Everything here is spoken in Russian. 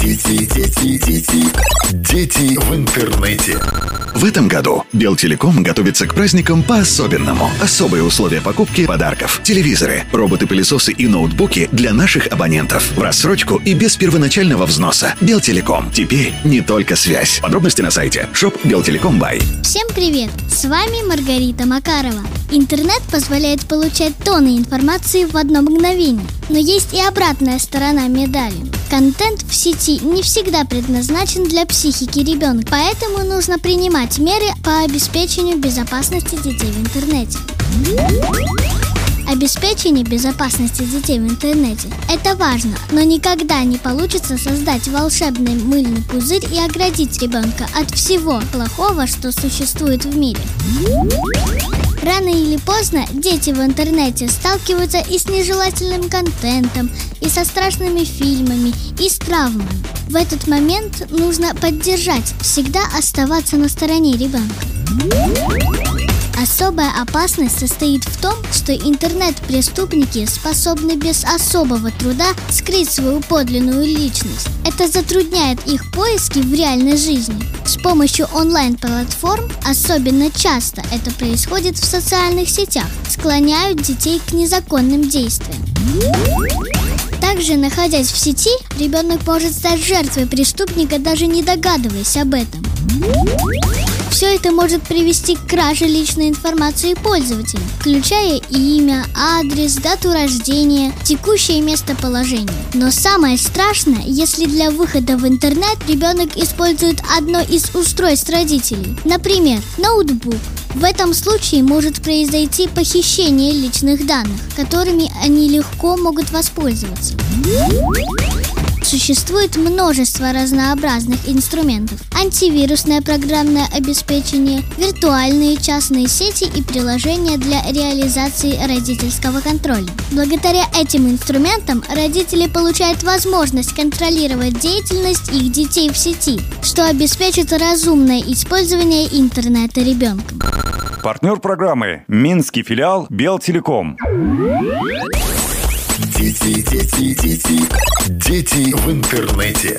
Дети, дети, дети, дети в интернете. В этом году Белтелеком готовится к праздникам по-особенному. Особые условия покупки подарков. Телевизоры, роботы-пылесосы и ноутбуки для наших абонентов. В рассрочку и без первоначального взноса. Белтелеком. Теперь не только связь. Подробности на сайте shop Белтелеком Бай. Всем привет! С вами Маргарита Макарова. Интернет позволяет получать тонны информации в одно мгновение. Но есть и обратная сторона медали. Контент в сети не всегда предназначен для психики ребенка, поэтому нужно принимать меры по обеспечению безопасности детей в интернете. Обеспечение безопасности детей в интернете – это важно, но никогда не получится создать волшебный мыльный пузырь и оградить ребенка от всего плохого, что существует в мире. Рано или поздно дети в интернете сталкиваются и с нежелательным контентом, и со страшными фильмами, и с травмами. В этот момент нужно поддержать, всегда оставаться на стороне ребенка. Особая опасность состоит в том, что интернет-преступники способны без особого труда скрыть свою подлинную личность. Это затрудняет их поиски в реальной жизни. С помощью онлайн-платформ особенно часто это происходит в социальных сетях, склоняют детей к незаконным действиям. Также, находясь в сети, ребенок может стать жертвой преступника, даже не догадываясь об этом. Все это может привести к краже личной информации пользователя, включая имя, адрес, дату рождения, текущее местоположение. Но самое страшное, если для выхода в интернет ребенок использует одно из устройств родителей, например, ноутбук. В этом случае может произойти похищение личных данных, которыми они легко могут воспользоваться. Существует множество разнообразных инструментов. Антивирусное программное обеспечение, виртуальные частные сети и приложения для реализации родительского контроля. Благодаря этим инструментам родители получают возможность контролировать деятельность их детей в сети, что обеспечит разумное использование интернета ребенком. Партнер программы Минский филиал Белтелеком. Дети, дети, дети, дети в интернете.